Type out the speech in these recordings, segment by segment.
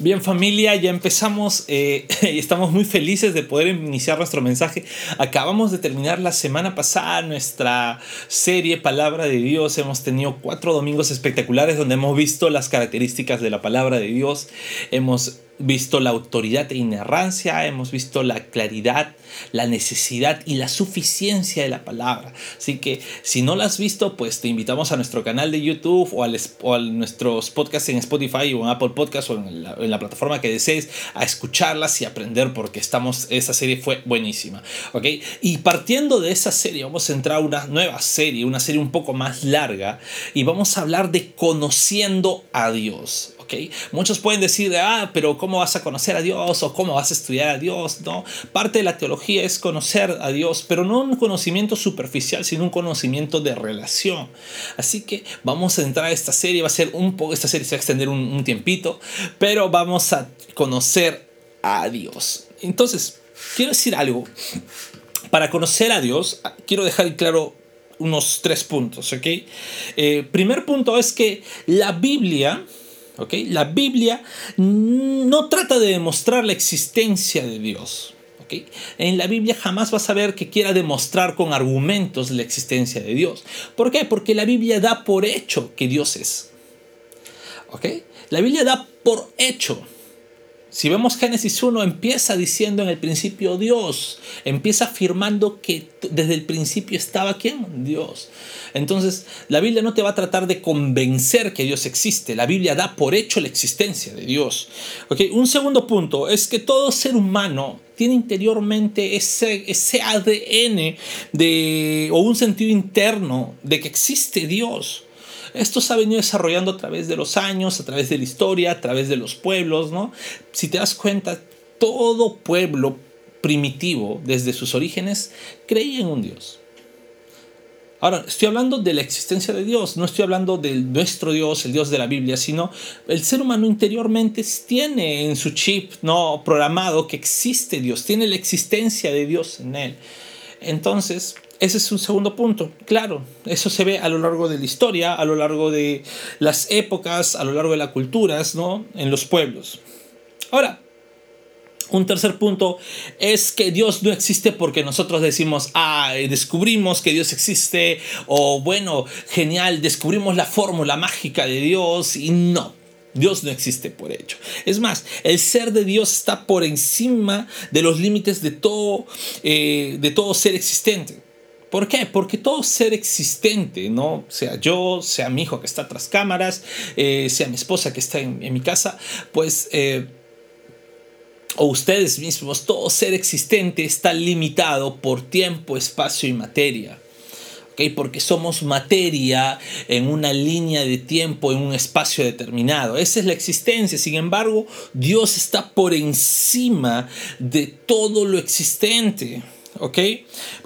Bien familia, ya empezamos eh, y estamos muy felices de poder iniciar nuestro mensaje. Acabamos de terminar la semana pasada nuestra serie Palabra de Dios. Hemos tenido cuatro domingos espectaculares donde hemos visto las características de la palabra de Dios. Hemos visto la autoridad e inerrancia, hemos visto la claridad, la necesidad y la suficiencia de la palabra. Así que si no la has visto, pues te invitamos a nuestro canal de YouTube o, a nuestros podcasts en Spotify o en Apple Podcasts o en la, plataforma que desees a escucharlas y aprender porque estamos, esa serie fue buenísima. ¿ok? Y partiendo de esa serie vamos a entrar a una nueva serie, una serie un poco más larga y vamos a hablar de conociendo a Dios. Muchos pueden decir, ah, pero ¿cómo vas a conocer a Dios? o ¿cómo vas a estudiar a Dios? No, parte de la teología es conocer a Dios, pero no un conocimiento superficial, sino un conocimiento de relación. Así que vamos a entrar a esta serie, va a ser un poco, esta serie se va a extender un, un tiempito, pero vamos a conocer a Dios. Entonces, quiero decir algo. Para conocer a Dios, quiero dejar claro unos tres puntos, ¿ok? Eh, primer punto es que la Biblia la Biblia no trata de demostrar la existencia de Dios. En la Biblia jamás vas a ver que quiera demostrar con argumentos la existencia de Dios. ¿Por qué? Porque la Biblia da por hecho que Dios es. La Biblia da por hecho si vemos Génesis 1, empieza diciendo en el principio Dios, empieza afirmando que desde el principio estaba quién? Dios. Entonces, la Biblia no te va a tratar de convencer que Dios existe, la Biblia da por hecho la existencia de Dios. Un segundo punto es que todo ser humano tiene interiormente ese, ese ADN de, o un sentido interno de que existe Dios. Esto se ha venido desarrollando a través de los años, a través de la historia, a través de los pueblos, ¿no? Si te das cuenta, todo pueblo primitivo, desde sus orígenes, creía en un Dios. Ahora, estoy hablando de la existencia de Dios, no estoy hablando de nuestro Dios, el Dios de la Biblia, sino el ser humano interiormente tiene en su chip no programado que existe Dios, tiene la existencia de Dios en él. Entonces, ese es un segundo punto. Claro, eso se ve a lo largo de la historia, a lo largo de las épocas, a lo largo de las culturas, ¿no? En los pueblos. Ahora, un tercer punto es que Dios no existe porque nosotros decimos, ah, descubrimos que Dios existe, o bueno, genial, descubrimos la fórmula mágica de Dios, y no. Dios no existe por hecho. Es más, el ser de Dios está por encima de los límites de todo, eh, de todo ser existente. ¿Por qué? Porque todo ser existente, ¿no? Sea yo, sea mi hijo que está tras cámaras, eh, sea mi esposa que está en, mi casa, pues, eh, o ustedes mismos, todo ser existente está limitado por tiempo, espacio y materia. Porque somos materia en una línea de tiempo, en un espacio determinado. Esa es la existencia. Sin embargo, Dios está por encima de todo lo existente. ¿Ok?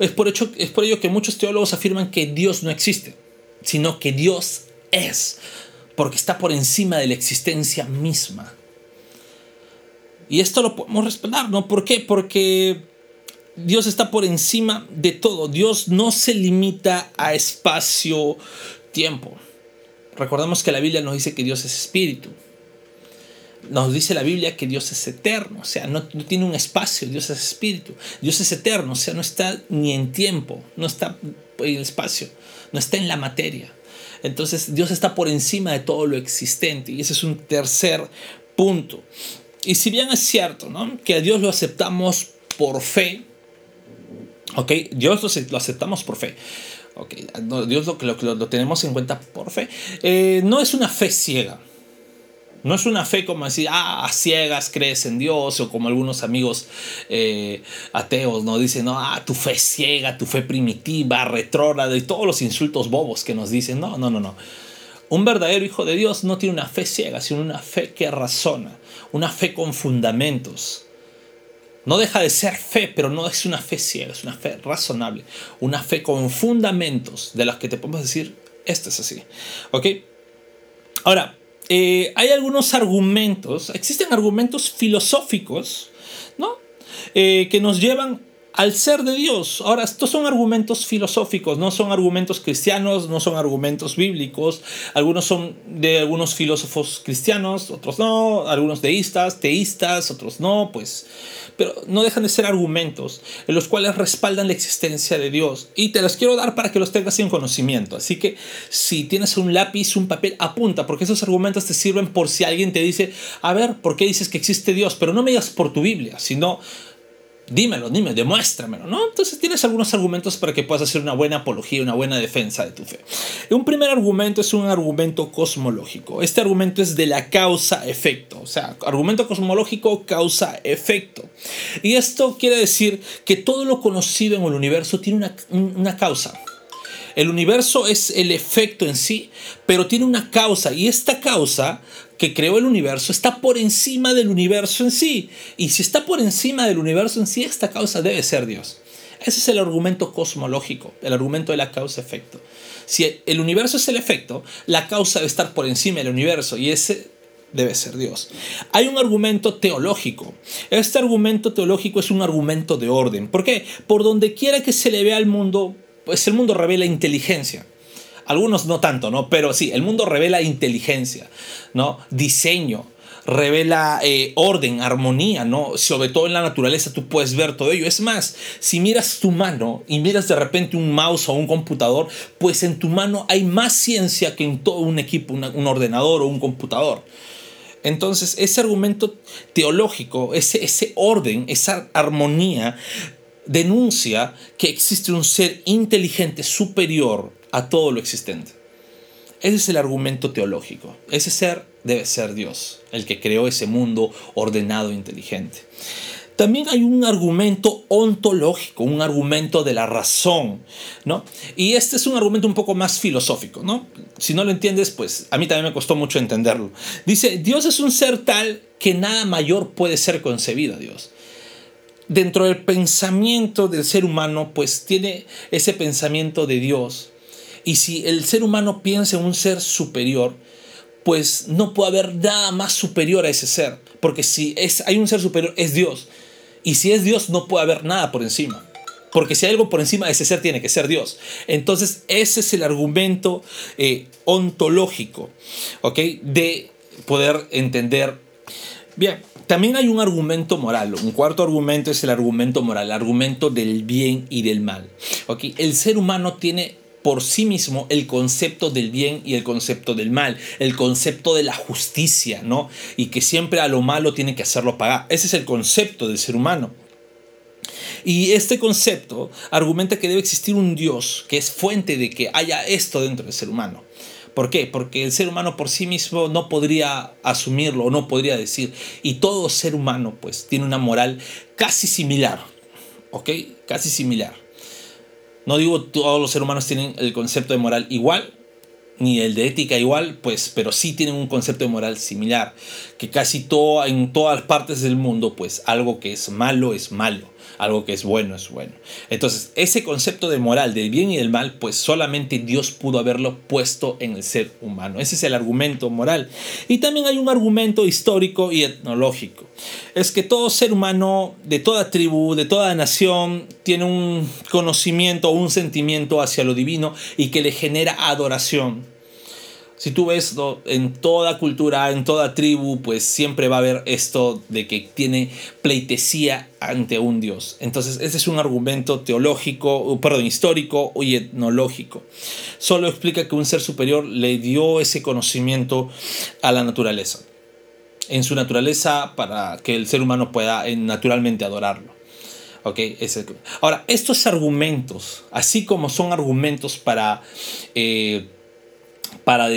Es por, hecho, es por ello que muchos teólogos afirman que Dios no existe, sino que Dios es, porque está por encima de la existencia misma. Y esto lo podemos respaldar, ¿no? ¿Por qué? Porque Dios está por encima de todo. Dios no se limita a espacio-tiempo. Recordemos que la Biblia nos dice que Dios es espíritu nos dice la Biblia que Dios es eterno, o sea, no, tiene un espacio, Dios es espíritu, Dios es eterno, o sea, no está ni en tiempo, no está en el espacio, no está en la materia. Entonces Dios está por encima de todo lo existente y ese es un tercer punto. Y si bien es cierto ¿no? que a Dios lo aceptamos por fe, ¿ok? Dios lo, aceptamos por fe. Okay, Dios lo, lo, lo, tenemos en cuenta por fe. Eh, no es una fe ciega. No es una fe como decir, ah, a ciegas crees en Dios, o como algunos amigos eh, ateos no dicen, no, ah, tu fe ciega, tu fe primitiva, retrógrada, y todos los insultos bobos que nos dicen. No, no, no, no. Un verdadero hijo de Dios no tiene una fe ciega, sino una fe que razona, una fe con fundamentos. No deja de ser fe, pero no es una fe ciega, es una fe razonable, una fe con fundamentos de los que te podemos decir, esto es así. ¿Ok? Ahora, eh, hay algunos argumentos, existen argumentos filosóficos, ¿no? Eh, que nos llevan al ser de Dios. Ahora, estos son argumentos filosóficos, no son argumentos cristianos, no son argumentos bíblicos. Algunos son de algunos filósofos cristianos, otros no, algunos deístas, teístas, otros no, pues. Pero no dejan de ser argumentos en los cuales respaldan la existencia de Dios. Y te los quiero dar para que los tengas en conocimiento. Así que si tienes un lápiz, un papel, apunta, porque esos argumentos te sirven por si alguien te dice, a ver, ¿por qué dices que existe Dios? Pero no me digas por tu Biblia, sino dímelo, dime, demuéstramelo, ¿no? Entonces tienes algunos argumentos para que puedas hacer una buena apología, una buena defensa de tu fe. Un primer argumento es un argumento cosmológico. Este argumento es de la causa-efecto, o sea, argumento cosmológico, causa-efecto. Y esto quiere decir que todo lo conocido en el universo tiene una, una causa. El universo es el efecto en sí, pero tiene una causa y esta causa que creó el universo está por encima del universo en sí. Y si está por encima del universo en sí, esta causa debe ser Dios. Ese es el argumento cosmológico, el argumento de la causa-efecto. Si el universo es el efecto, la causa debe estar por encima del universo y ese debe ser Dios. Hay un argumento teológico. Este argumento teológico es un argumento de orden. ¿Por qué? Por donde quiera que se le vea al mundo, pues el mundo revela inteligencia. Algunos no tanto, ¿no? Pero sí, el mundo revela inteligencia, ¿no? Diseño, revela eh, orden, armonía, ¿no? Sobre todo en la naturaleza tú puedes ver todo ello. Es más, si miras tu mano y miras de repente un mouse o un computador, pues en tu mano hay más ciencia que en todo un equipo, un ordenador o un computador. Entonces, ese argumento teológico, ese, ese orden, esa armonía, denuncia que existe un ser inteligente superior a todo lo existente. Ese es el argumento teológico. Ese ser debe ser Dios, el que creó ese mundo ordenado e inteligente. También hay un argumento ontológico, un argumento de la razón, ¿no? Y este es un argumento un poco más filosófico, ¿no? Si no lo entiendes, pues a mí también me costó mucho entenderlo. Dice, Dios es un ser tal que nada mayor puede ser concebido, Dios. Dentro del pensamiento del ser humano, pues tiene ese pensamiento de Dios y si el ser humano piensa en un ser superior, pues no puede haber nada más superior a ese ser. Porque si es, hay un ser superior, es Dios. Y si es Dios, no puede haber nada por encima. Porque si hay algo por encima de ese ser, tiene que ser Dios. Entonces, ese es el argumento eh, ontológico, ¿ok? De poder entender. Bien, también hay un argumento moral. Un cuarto argumento es el argumento moral, el argumento del bien y del mal. ¿ok? El ser humano tiene por sí mismo el concepto del bien y el concepto del mal, el concepto de la justicia, ¿no? Y que siempre a lo malo tiene que hacerlo pagar. Ese es el concepto del ser humano. Y este concepto argumenta que debe existir un Dios que es fuente de que haya esto dentro del ser humano. ¿Por qué? Porque el ser humano por sí mismo no podría asumirlo no podría decir. Y todo ser humano pues tiene una moral casi similar. ¿Ok? Casi similar. No digo todos los seres humanos tienen el concepto de moral igual, ni el de ética igual, pues, pero sí tienen un concepto de moral similar, que casi todo, en todas partes del mundo, pues algo que es malo es malo algo que es bueno es bueno. Entonces, ese concepto de moral, del bien y del mal, pues solamente Dios pudo haberlo puesto en el ser humano. Ese es el argumento moral. Y también hay un argumento histórico y etnológico. Es que todo ser humano de toda tribu, de toda nación, tiene un conocimiento o un sentimiento hacia lo divino y que le genera adoración. Si tú ves en toda cultura, en toda tribu, pues siempre va a haber esto de que tiene pleitesía ante un Dios. Entonces, ese es un argumento teológico, perdón, histórico y etnológico. Solo explica que un ser superior le dio ese conocimiento a la naturaleza. En su naturaleza para que el ser humano pueda eh, naturalmente adorarlo. Okay, Ahora, estos argumentos, así como son argumentos para eh, para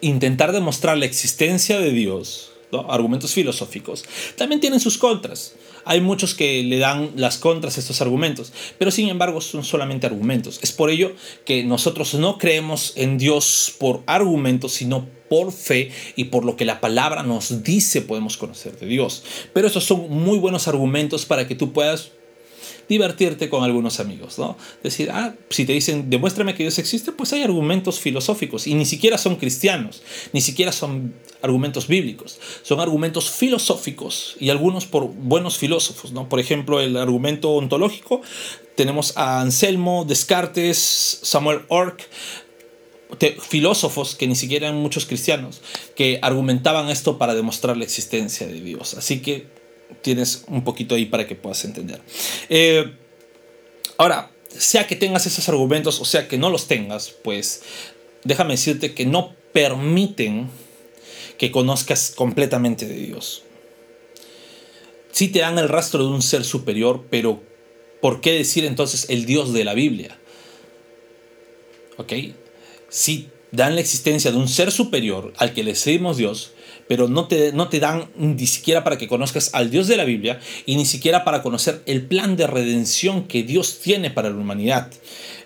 intentar demostrar la existencia de Dios, argumentos filosóficos, también tienen sus contras. Hay muchos que le dan las contras a estos argumentos, pero sin embargo son solamente argumentos. Es por ello que nosotros no creemos en Dios por argumentos, sino por fe y por lo que la palabra nos dice podemos conocer de Dios. Pero esos son muy buenos argumentos para que tú puedas divertirte con algunos amigos, ¿no? Decir, ah, si te dicen, demuéstrame que Dios existe, pues hay argumentos filosóficos y ni siquiera son cristianos, ni siquiera son argumentos bíblicos, son argumentos filosóficos y algunos por buenos filósofos, ¿no? Por ejemplo, el argumento ontológico, tenemos a Anselmo, Descartes, Samuel Ork, filósofos que ni siquiera eran muchos cristianos, que argumentaban esto para demostrar la existencia de Dios. Así que tienes un poquito ahí para que puedas entender. Eh, ahora, sea que tengas esos argumentos o sea que no los tengas, pues déjame decirte que no permiten que conozcas completamente de Dios. Sí te dan el rastro de un ser superior, pero ¿por qué decir entonces el Dios de la Biblia? ¿Ok? Sí dan la existencia de un ser superior al que le seguimos Dios, pero no te, no te dan ni siquiera para que conozcas al Dios de la Biblia y ni siquiera para conocer el plan de redención que Dios tiene para la humanidad.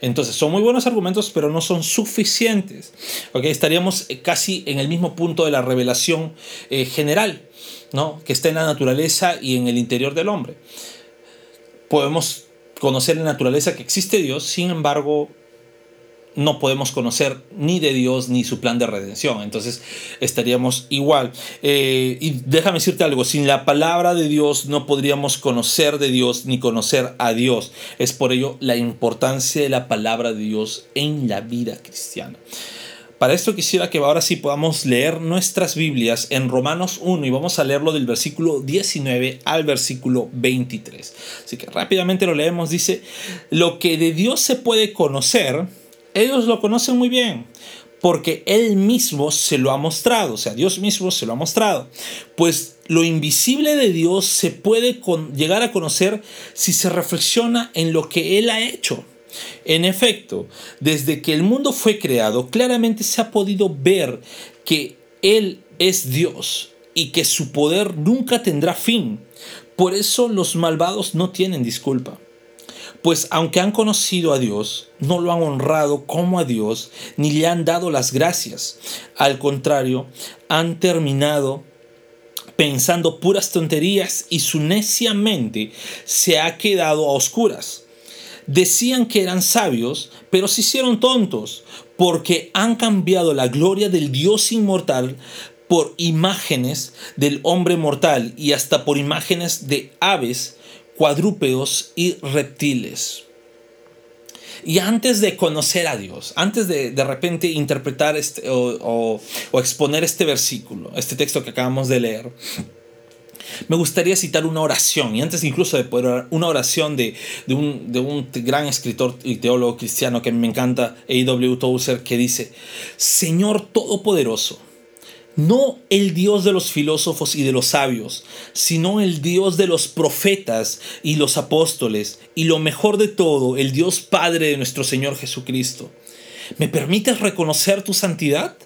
Entonces, son muy buenos argumentos, pero no son suficientes. ¿okay? Estaríamos eh, casi en el mismo punto de la revelación eh, general, ¿no? que está en la naturaleza y en el interior del hombre. Podemos conocer la naturaleza que existe Dios, sin embargo, no podemos conocer ni de Dios ni su plan de redención. Entonces estaríamos igual. Eh, y déjame decirte algo, sin la palabra de Dios no podríamos conocer de Dios ni conocer a Dios. Es por ello la importancia de la palabra de Dios en la vida cristiana. Para esto quisiera que ahora sí podamos leer nuestras Biblias en Romanos 1 y vamos a leerlo del versículo 19 al versículo 23. Así que rápidamente lo leemos. Dice, lo que de Dios se puede conocer, ellos lo conocen muy bien porque Él mismo se lo ha mostrado, o sea, Dios mismo se lo ha mostrado. Pues lo invisible de Dios se puede llegar a conocer si se reflexiona en lo que Él ha hecho. En efecto, desde que el mundo fue creado, claramente se ha podido ver que Él es Dios y que su poder nunca tendrá fin. Por eso los malvados no tienen disculpa. Pues aunque han conocido a Dios, no lo han honrado como a Dios, ni le han dado las gracias. Al contrario, han terminado pensando puras tonterías y su necia mente se ha quedado a oscuras. Decían que eran sabios, pero se hicieron tontos, porque han cambiado la gloria del Dios inmortal por imágenes del hombre mortal y hasta por imágenes de aves cuadrúpedos y reptiles. Y antes de conocer a Dios, antes de de repente interpretar este, o, exponer este versículo, este texto que acabamos de leer, me gustaría citar una oración, y antes incluso de poder una oración de, de, un, de un gran escritor y teólogo cristiano que me encanta, A.W. Tozer, que dice, Señor Todopoderoso, no el Dios de los filósofos y de los sabios, sino el Dios de los profetas y los apóstoles, y lo mejor de todo, el Dios Padre de nuestro Señor Jesucristo. ¿Me permites reconocer tu santidad?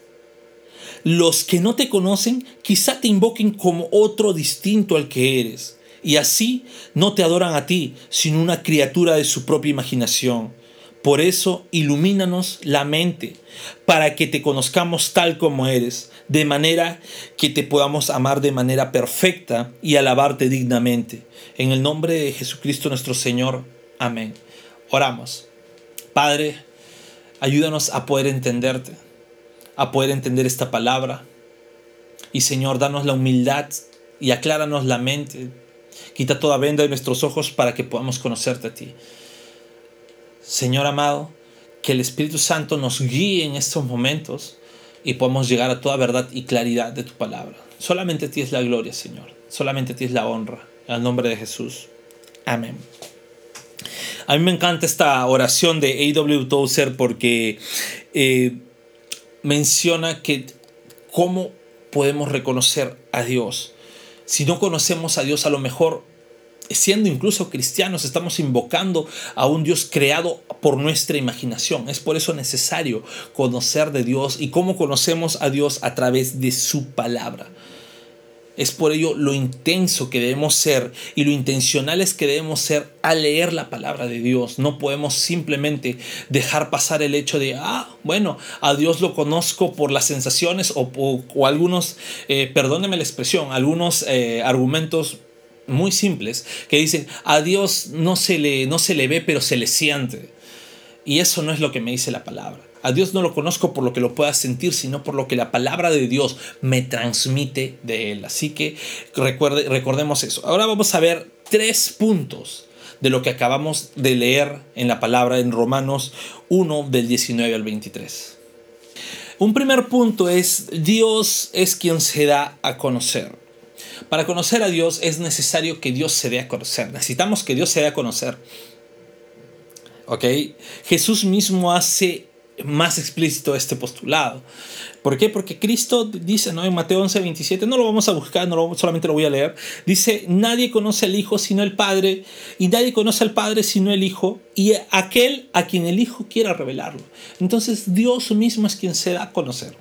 Los que no te conocen quizá te invoquen como otro distinto al que eres, y así no te adoran a ti, sino una criatura de su propia imaginación. Por eso, ilumínanos la mente, para que te conozcamos tal como eres de manera que te podamos amar de manera perfecta y alabarte dignamente. En el nombre de Jesucristo nuestro Señor. Amén. Oramos. Padre, ayúdanos a poder entenderte, a poder entender esta palabra. Y Señor, danos la humildad y acláranos la mente. Quita toda venda de nuestros ojos para que podamos conocerte a ti. Señor amado, que el Espíritu Santo nos guíe en estos momentos y podamos llegar a toda verdad y claridad de tu palabra. Solamente ti es la gloria, Señor. Solamente ti es la honra. En el nombre de Jesús. Amén. A mí me encanta esta oración de A.W. Tozer porque eh, menciona que cómo podemos reconocer a Dios. Si no conocemos a Dios, a lo mejor siendo incluso cristianos, estamos invocando a un Dios creado por nuestra imaginación. Es por eso necesario conocer de Dios y cómo conocemos a Dios a través de su palabra. Es por ello lo intenso que debemos ser y lo intencionales que debemos ser al leer la palabra de Dios. No podemos simplemente dejar pasar el hecho de, ah, bueno, a Dios lo conozco por las sensaciones o, algunos, eh, perdóneme la expresión, algunos eh, argumentos muy simples que dicen, a Dios no se le, no se le ve, pero se le siente. Y eso no es lo que me dice la palabra. A Dios no lo conozco por lo que lo pueda sentir, sino por lo que la palabra de Dios me transmite de Él. Así que recuerde, recordemos eso. Ahora vamos a ver tres puntos de lo que acabamos de leer en la palabra en Romanos 1 del 19 al 23. Un primer punto es Dios es quien se da a conocer. Para conocer a Dios es necesario que Dios se dé a conocer. Necesitamos que Dios se dé a conocer. ¿Ok? Jesús mismo hace más explícito este postulado. ¿Por qué? Porque Cristo dice ¿no? en Mateo 11, 27, no lo vamos a buscar, no solamente lo voy a leer, dice, nadie conoce al Hijo sino el Padre, y nadie conoce al Padre sino el Hijo, y aquel a quien el Hijo quiera revelarlo. Entonces Dios mismo es quien se da a conocer.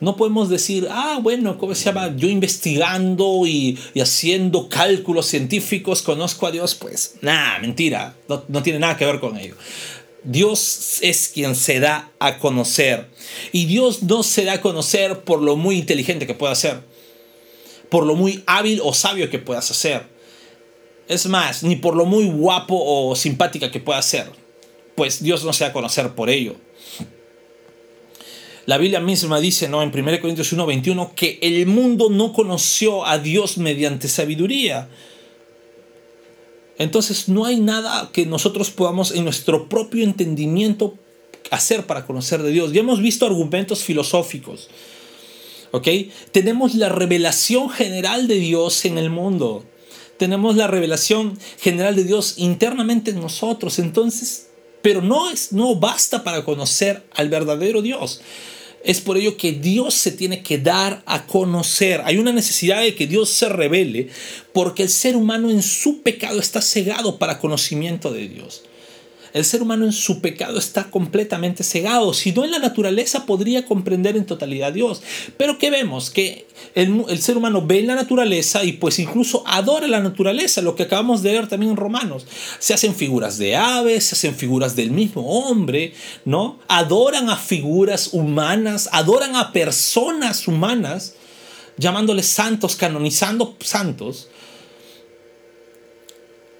No podemos decir, ah, bueno, ¿cómo se llama? Yo investigando y, haciendo cálculos científicos conozco a Dios. Pues, nada, mentira, no, no tiene nada que ver con ello. Dios es quien se da a conocer. Y Dios no se da a conocer por lo muy inteligente que pueda ser, por lo muy hábil o sabio que puedas hacer. Es más, ni por lo muy guapo o simpática que pueda ser. Pues Dios no se da a conocer por ello. La Biblia misma dice, ¿no? En 1 Corintios 1:21 que el mundo no conoció a Dios mediante sabiduría entonces no hay nada que nosotros podamos en nuestro propio entendimiento hacer para conocer de Dios. Ya hemos visto argumentos filosóficos. ¿Ok? Tenemos la revelación general de Dios en el mundo. Tenemos la revelación general de Dios internamente en nosotros. Entonces, pero no, es, no basta para conocer al verdadero Dios. Es por ello que Dios se tiene que dar a conocer. Hay una necesidad de que Dios se revele porque el ser humano en su pecado está cegado para conocimiento de Dios. El ser humano en su pecado está completamente cegado. Si no en la naturaleza podría comprender en totalidad a Dios. Pero ¿qué vemos? Que el, ser humano ve en la naturaleza y pues incluso adora la naturaleza, lo que acabamos de ver también en Romanos. Se hacen figuras de aves, se hacen figuras del mismo hombre, ¿no? Adoran a figuras humanas, adoran a personas humanas, llamándoles santos, canonizando santos.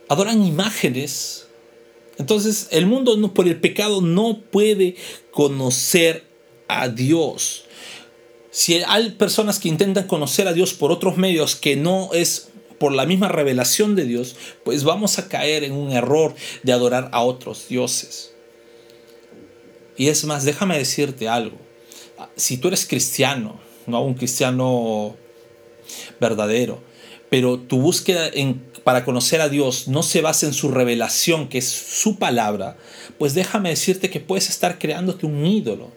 Adoran imágenes entonces el mundo por el pecado no puede conocer a Dios. Si hay personas que intentan conocer a Dios por otros medios que no es por la misma revelación de Dios, pues vamos a caer en un error de adorar a otros dioses. Y es más, déjame decirte algo. Si tú eres cristiano, no un cristiano verdadero, pero tu búsqueda para conocer a Dios no se basa en su revelación, que es su palabra, pues déjame decirte que puedes estar creándote un ídolo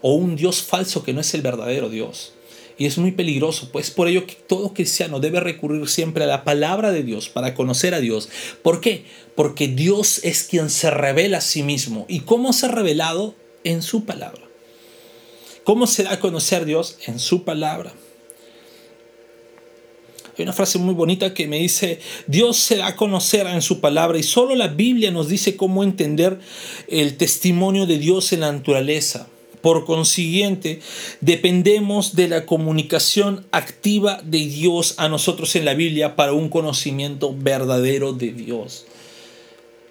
o un Dios falso que no es el verdadero Dios. Y es muy peligroso, pues por ello que todo cristiano debe recurrir siempre a la palabra de Dios para conocer a Dios. ¿Por qué? Porque Dios es quien se revela a sí mismo. ¿Y cómo se ha revelado? En su palabra. ¿Cómo se da a conocer Dios? En su palabra. Hay una frase muy bonita que me dice, Dios se da a conocer en su palabra y solo la Biblia nos dice cómo entender el testimonio de Dios en la naturaleza. Por consiguiente, dependemos de la comunicación activa de Dios a nosotros en la Biblia para un conocimiento verdadero de Dios.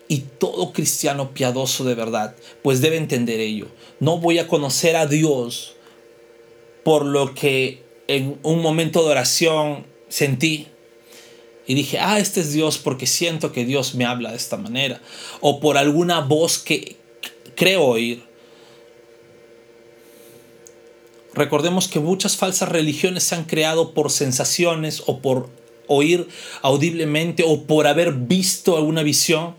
Y todo cristiano piadoso de verdad, pues debe entender ello. No voy a conocer a Dios por lo que en un momento de oración sentí y dije, ah, este es Dios porque siento que Dios me habla de esta manera. O por alguna voz que creo oír. Recordemos que muchas falsas religiones se han creado por sensaciones o por oír audiblemente o por haber visto alguna visión.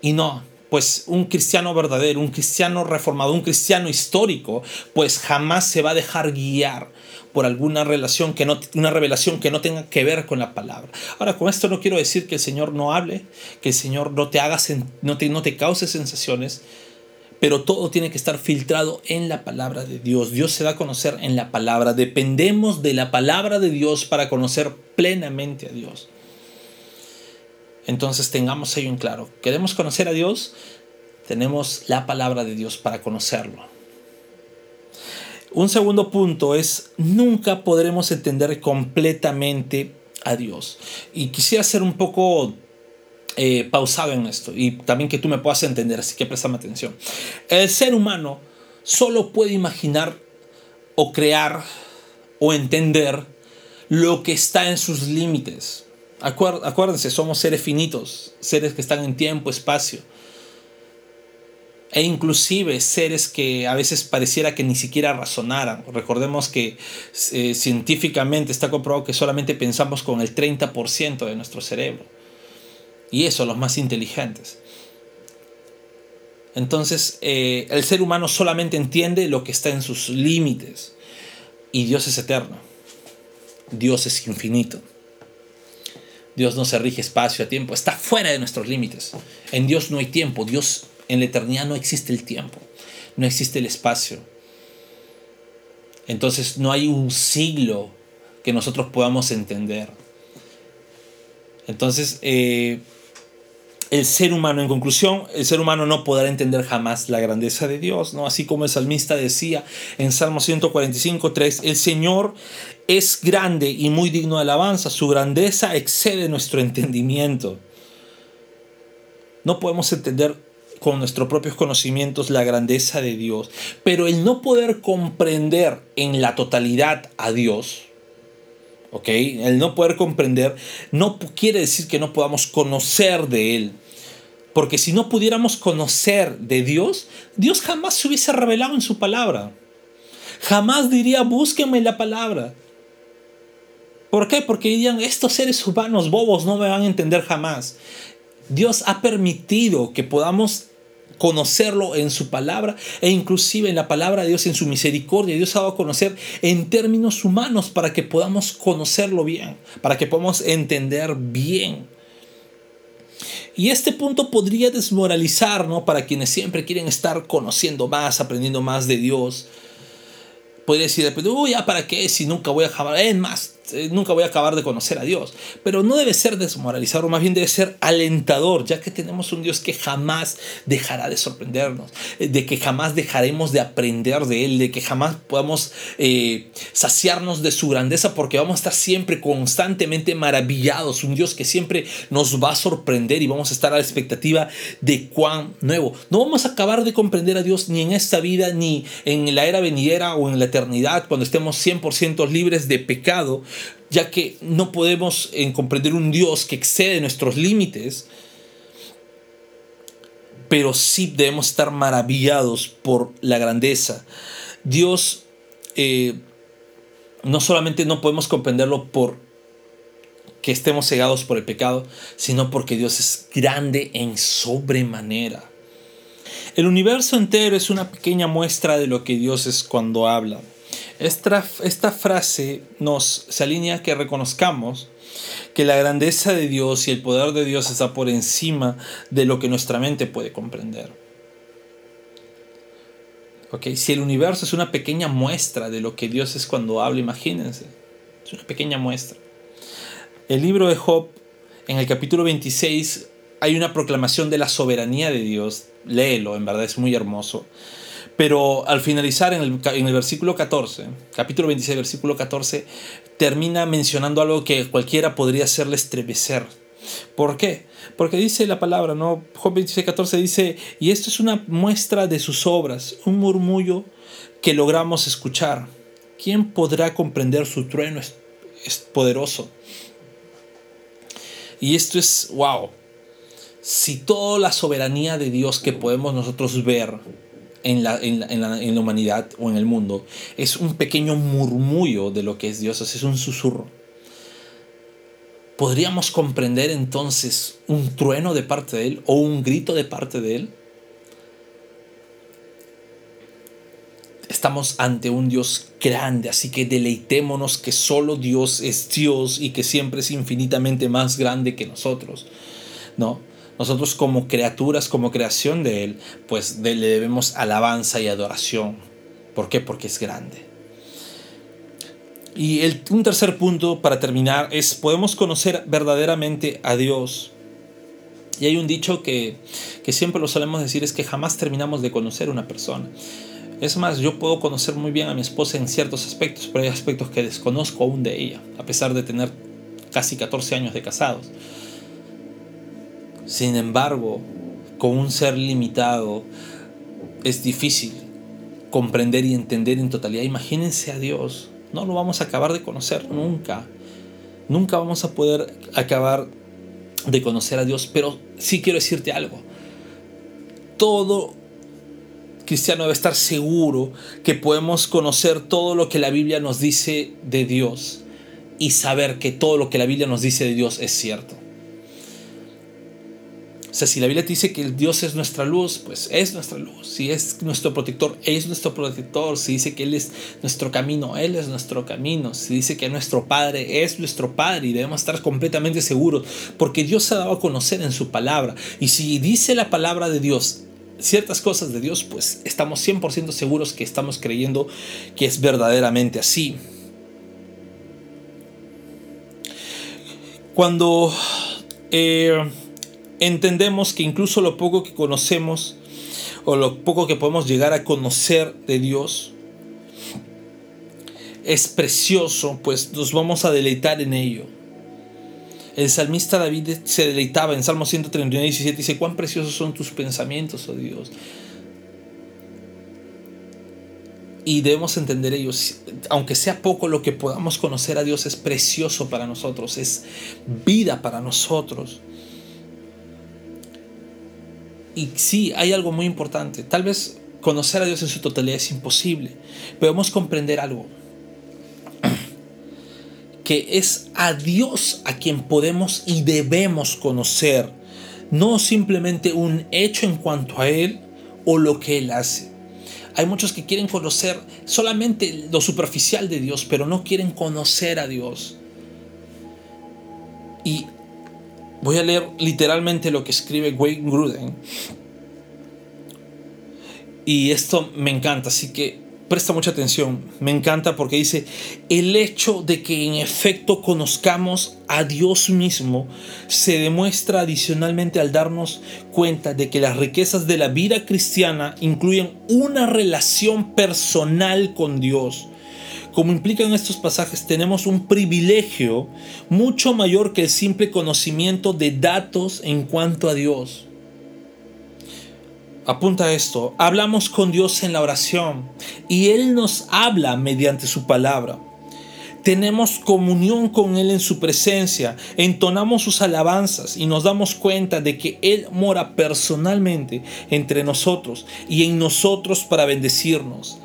Y no, pues un cristiano verdadero, un cristiano reformado, un cristiano histórico, pues jamás se va a dejar guiar por alguna relación que no, una revelación que no tenga que ver con la palabra. Ahora, con esto no quiero decir que el Señor no hable, que el Señor no te haga, no te, no te cause sensaciones, pero todo tiene que estar filtrado en la palabra de Dios. Dios se da a conocer en la palabra. Dependemos de la palabra de Dios para conocer plenamente a Dios. Entonces tengamos ello en claro. ¿Queremos conocer a Dios? Tenemos la palabra de Dios para conocerlo. Un segundo punto es, nunca podremos entender completamente a Dios. Y quisiera ser un poco eh, pausado en esto y también que tú me puedas entender, así que préstame atención. El ser humano solo puede imaginar o crear o entender lo que está en sus límites. Acuérdense, somos seres finitos, seres que están en tiempo, espacio. E inclusive seres que a veces pareciera que ni siquiera razonaran. Recordemos que eh, científicamente está comprobado que solamente pensamos con el 30% de nuestro cerebro. Y eso, los más inteligentes. Entonces, eh, el ser humano solamente entiende lo que está en sus límites. Y Dios es eterno. Dios es infinito. Dios no se rige espacio a tiempo, está fuera de nuestros límites. En Dios no hay tiempo, Dios en la eternidad no existe el tiempo, no existe el espacio. Entonces no hay un siglo que nosotros podamos entender. Entonces, eh, el ser humano, en conclusión, el ser humano no podrá entender jamás la grandeza de Dios, ¿no? Así como el salmista decía en Salmo 145, 3, el Señor es grande y muy digno de alabanza, su grandeza excede nuestro entendimiento. No podemos entender con nuestros propios conocimientos la grandeza de Dios, pero el no poder comprender en la totalidad a Dios, ¿ok? El no poder comprender no quiere decir que no podamos conocer de Él. Porque si no pudiéramos conocer de Dios, Dios jamás se hubiese revelado en su palabra. Jamás diría, búsquenme la palabra. ¿Por qué? Porque dirían, estos seres humanos bobos no me van a entender jamás. Dios ha permitido que podamos conocerlo en su palabra e inclusive en la palabra de Dios, en su misericordia. Dios ha dado a conocer en términos humanos para que podamos conocerlo bien, para que podamos entender bien. Y este punto podría desmoralizar, ¿no? Para quienes siempre quieren estar conociendo más, aprendiendo más de Dios. Podría decir, uy, ¿ya para qué? Si nunca voy a acabar. Es más, eh, nunca voy a acabar de conocer a Dios. Pero no debe ser desmoralizador, más bien debe ser alentador, ya que tenemos un Dios que jamás dejará de sorprendernos, eh, de que jamás dejaremos de aprender de Él, de que jamás podamos eh, saciarnos de su grandeza, porque vamos a estar siempre constantemente maravillados. Un Dios que siempre nos va a sorprender y vamos a estar a la expectativa de cuán nuevo. No vamos a acabar de comprender a Dios ni en esta vida, ni en la era venidera o en la eternidad, cuando estemos 100% libres de pecado ya que no podemos eh, comprender un Dios que excede nuestros límites, pero sí debemos estar maravillados por la grandeza. Dios eh, no solamente no podemos comprenderlo por que estemos cegados por el pecado, sino porque Dios es grande en sobremanera. El universo entero es una pequeña muestra de lo que Dios es cuando habla. Esta, esta frase nos se alinea a que reconozcamos que la grandeza de Dios y el poder de Dios está por encima de lo que nuestra mente puede comprender. Okay, si el universo es una pequeña muestra de lo que Dios es cuando habla, imagínense, es una pequeña muestra. El libro de Job, en el capítulo 26, hay una proclamación de la soberanía de Dios. Léelo, en verdad es muy hermoso. Pero al finalizar en el, en el, versículo 14, capítulo 26, versículo 14, termina mencionando algo que cualquiera podría hacerle estremecer. ¿Por qué? Porque dice la palabra, ¿no? Job 26, 14 dice, y esto es una muestra de sus obras, un murmullo que logramos escuchar. ¿Quién podrá comprender su trueno? Es, es poderoso. Y esto es, wow. Si toda la soberanía de Dios que podemos nosotros ver, en la, en, la, en la, humanidad o en el mundo es un pequeño murmullo de lo que es Dios, es un susurro. ¿Podríamos comprender entonces un trueno de parte de Él o un grito de parte de Él? Estamos ante un Dios grande, así que deleitémonos que solo Dios es Dios y que siempre es infinitamente más grande que nosotros. ¿No? Nosotros como criaturas, como creación de Él, pues le debemos alabanza y adoración. ¿Por qué? Porque es grande. Y un tercer punto para terminar es, podemos conocer verdaderamente a Dios. Y hay un dicho que, que siempre lo solemos decir, es que jamás terminamos de conocer a una persona. Es más, yo puedo conocer muy bien a mi esposa en ciertos aspectos, pero hay aspectos que desconozco aún de ella, a pesar de tener casi 14 años de casados. Sin embargo, con un ser limitado es difícil comprender y entender en totalidad. Imagínense a Dios. No lo vamos a acabar de conocer nunca. Nunca vamos a poder acabar de conocer a Dios. Pero sí quiero decirte algo. Todo cristiano debe estar seguro que podemos conocer todo lo que la Biblia nos dice de Dios y saber que todo lo que la Biblia nos dice de Dios es cierto. O sea, si la Biblia te dice que Dios es nuestra luz, pues es nuestra luz. Si es nuestro protector, es nuestro protector. Si dice que Él es nuestro camino, Él es nuestro camino. Si dice que nuestro Padre es nuestro Padre y debemos estar completamente seguros porque Dios se ha dado a conocer en su palabra. Y si dice la palabra de Dios ciertas cosas de Dios, pues estamos 100% seguros que estamos creyendo que es verdaderamente así. Cuando eh, entendemos que incluso lo poco que conocemos o lo poco que podemos llegar a conocer de Dios es precioso, pues nos vamos a deleitar en ello. El salmista David se deleitaba en Salmo 139, 17, dice, cuán preciosos son tus pensamientos, oh Dios. Y debemos entender ellos, aunque sea poco lo que podamos conocer a Dios, es precioso para nosotros, es vida para nosotros. Y sí, hay algo muy importante. Tal vez conocer a Dios en su totalidad es imposible. Pero debemos comprender algo que es a Dios a quien podemos y debemos conocer, no simplemente un hecho en cuanto a Él o lo que Él hace. Hay muchos que quieren conocer solamente lo superficial de Dios, pero no quieren conocer a Dios. Y voy a leer literalmente lo que escribe Wayne Gruden. Y esto me encanta, así que presta mucha atención, me encanta porque dice, el hecho de que en efecto conozcamos a Dios mismo se demuestra adicionalmente al darnos cuenta de que las riquezas de la vida cristiana incluyen una relación personal con Dios. Como implican estos pasajes, tenemos un privilegio mucho mayor que el simple conocimiento de datos en cuanto a Dios. Apunta esto, hablamos con Dios en la oración y Él nos habla mediante su palabra. Tenemos comunión con Él en su presencia, entonamos sus alabanzas y nos damos cuenta de que Él mora personalmente entre nosotros y en nosotros para bendecirnos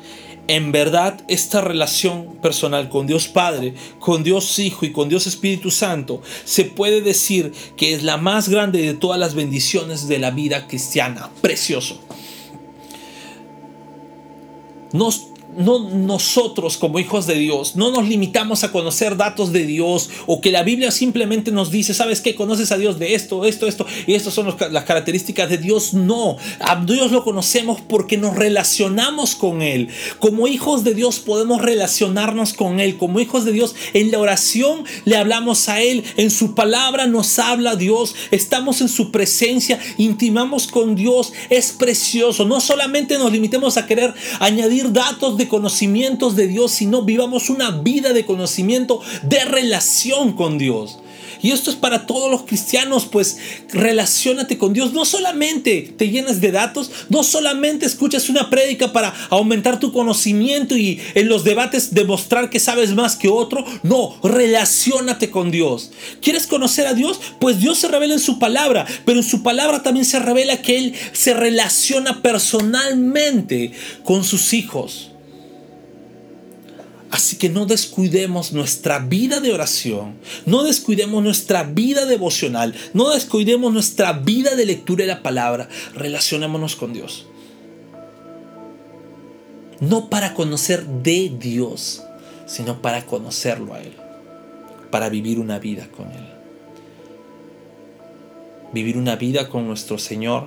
en verdad esta relación personal con Dios Padre, con Dios Hijo y con Dios Espíritu Santo se puede decir que es la más grande de todas las bendiciones de la vida cristiana. Precioso. No nosotros como hijos de Dios, no nos limitamos a conocer datos de Dios o que la Biblia simplemente nos dice, ¿sabes qué? Conoces a Dios de esto, esto, esto, y estas son las características de Dios. No, a Dios lo conocemos porque nos relacionamos con Él. Como hijos de Dios podemos relacionarnos con Él. Como hijos de Dios en la oración le hablamos a Él, en su palabra nos habla Dios, estamos en su presencia, intimamos con Dios, es precioso. No solamente nos limitemos a querer añadir datos de conocimientos de Dios, sino vivamos una vida de conocimiento, de relación con Dios. Y esto es para todos los cristianos, pues relacionate con Dios. No solamente te llenes de datos, no solamente escuchas una prédica para aumentar tu conocimiento y en los debates demostrar que sabes más que otro. No, relacionate con Dios. ¿Quieres conocer a Dios? Pues Dios se revela en su palabra, pero en su palabra también se revela que Él se relaciona personalmente con sus hijos. Así que no descuidemos nuestra vida de oración, no descuidemos nuestra vida devocional, no descuidemos nuestra vida de lectura de la palabra, relacionémonos con Dios. No para conocer de Dios, sino para conocerlo a Él, para vivir una vida con Él. Vivir una vida con nuestro Señor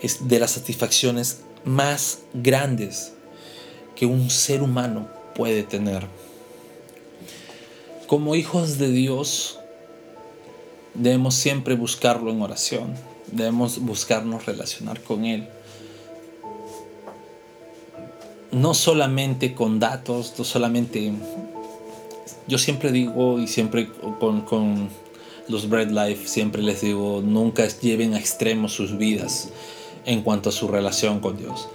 es de las satisfacciones más grandes que un ser humano puede tener. Como hijos de Dios, debemos siempre buscarlo en oración, debemos buscarnos relacionar con Él. No solamente con datos, no solamente yo siempre digo y siempre con, con los Bread Life siempre les digo, nunca lleven a extremo sus vidas en cuanto a su relación con Dios.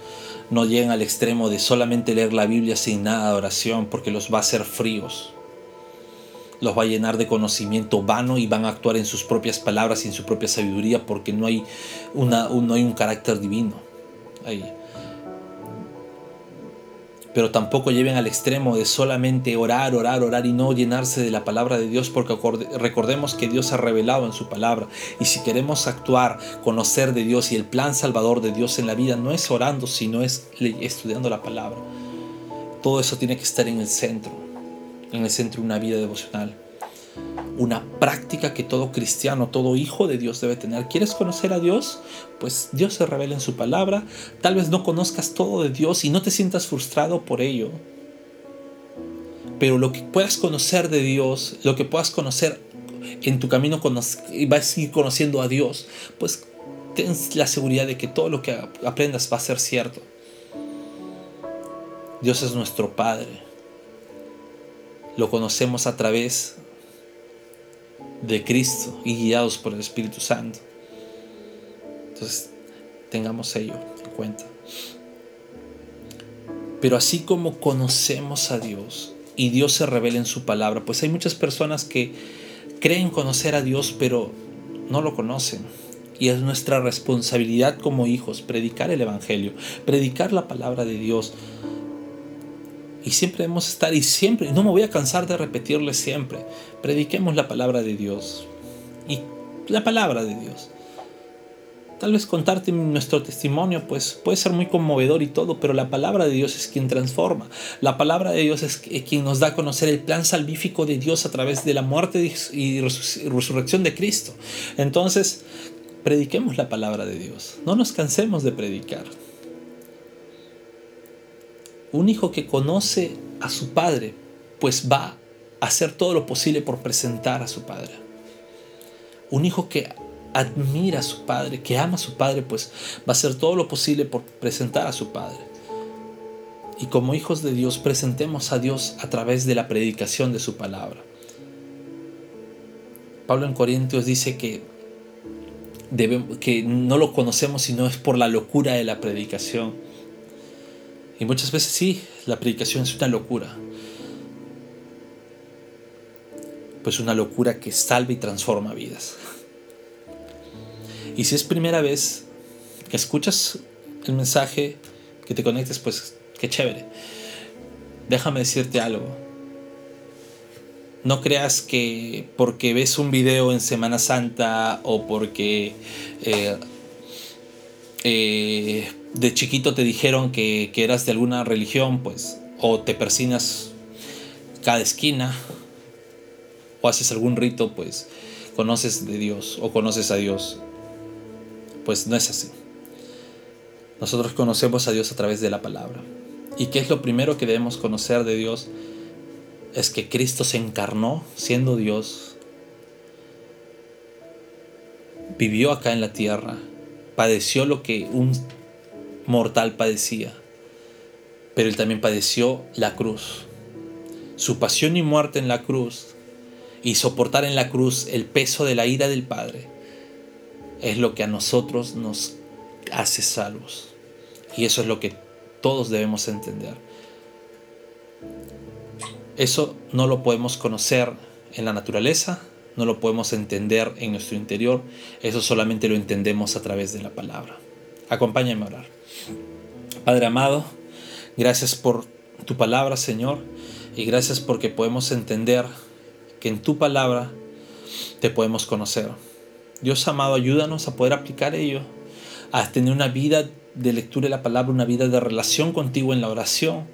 No lleguen al extremo de solamente leer la Biblia sin nada de oración porque los va a hacer fríos. Los va a llenar de conocimiento vano y van a actuar en sus propias palabras y en su propia sabiduría porque no hay, una, no hay un carácter divino. Ahí pero tampoco lleven al extremo de solamente orar, orar, orar y no llenarse de la palabra de Dios, porque recordemos que Dios ha revelado en su palabra. Y si queremos actuar, conocer de Dios y el plan salvador de Dios en la vida, no es orando, sino es estudiando la palabra. Todo eso tiene que estar en el centro, en el centro de una vida devocional una práctica que todo cristiano, todo hijo de Dios debe tener. ¿Quieres conocer a Dios? Pues Dios se revela en su palabra. Tal vez no conozcas todo de Dios y no te sientas frustrado por ello. Pero lo que puedas conocer de Dios, lo que puedas conocer en tu camino y vas a ir conociendo a Dios, pues ten la seguridad de que todo lo que aprendas va a ser cierto. Dios es nuestro Padre. Lo conocemos a través de Cristo y guiados por el Espíritu Santo. Entonces, tengamos ello en cuenta. Pero así como conocemos a Dios y Dios se revela en su palabra, pues hay muchas personas que creen conocer a Dios, pero no lo conocen. Y es nuestra responsabilidad como hijos predicar el Evangelio, predicar la palabra de Dios, y siempre debemos estar, y siempre, no me voy a cansar de repetirle siempre, prediquemos la palabra de Dios. Y la palabra de Dios. Tal vez contarte nuestro testimonio pues puede ser muy conmovedor y todo, pero la palabra de Dios es quien transforma. La palabra de Dios es quien nos da a conocer el plan salvífico de Dios a través de la muerte y resurrección de Cristo. Entonces, prediquemos la palabra de Dios. No nos cansemos de predicar. Un hijo que conoce a su padre, pues va a hacer todo lo posible por presentar a su padre. Un hijo que admira a su padre, que ama a su padre, pues va a hacer todo lo posible por presentar a su padre. Y como hijos de Dios, presentemos a Dios a través de la predicación de su palabra. Pablo en Corintios dice que, que no lo conocemos sino es por la locura de la predicación. Y muchas veces sí, la predicación es una locura. Pues una locura que salva y transforma vidas. Y si es primera vez que escuchas el mensaje, que te conectes, pues qué chévere. Déjame decirte algo. No creas que porque ves un video en Semana Santa o porque eh, eh, de chiquito te dijeron que, eras de alguna religión, pues, o te persinas cada esquina, o haces algún rito, pues, conoces de Dios o conoces a Dios. Pues no es así. Nosotros conocemos a Dios a través de la palabra. ¿Y qué es lo primero que debemos conocer de Dios? Es que Cristo se encarnó siendo Dios, vivió acá en la tierra, padeció lo que un mortal padecía, pero él también padeció la cruz. Su pasión y muerte en la cruz y soportar en la cruz el peso de la ira del Padre es lo que a nosotros nos hace salvos. Y eso es lo que todos debemos entender. Eso no lo podemos conocer en la naturaleza, no lo podemos entender en nuestro interior, eso solamente lo entendemos a través de la palabra. Acompáñame a orar. Padre amado, gracias por tu palabra, Señor, y gracias porque podemos entender que en tu palabra te podemos conocer. Dios amado, ayúdanos a poder aplicar ello, a tener una vida de lectura de la palabra, una vida de relación contigo en la oración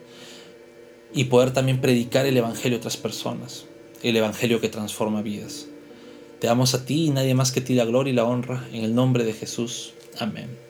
y poder también predicar el Evangelio a otras personas, el Evangelio que transforma vidas. Te damos a ti y nadie más que ti la gloria y la honra, en el nombre de Jesús. Amén.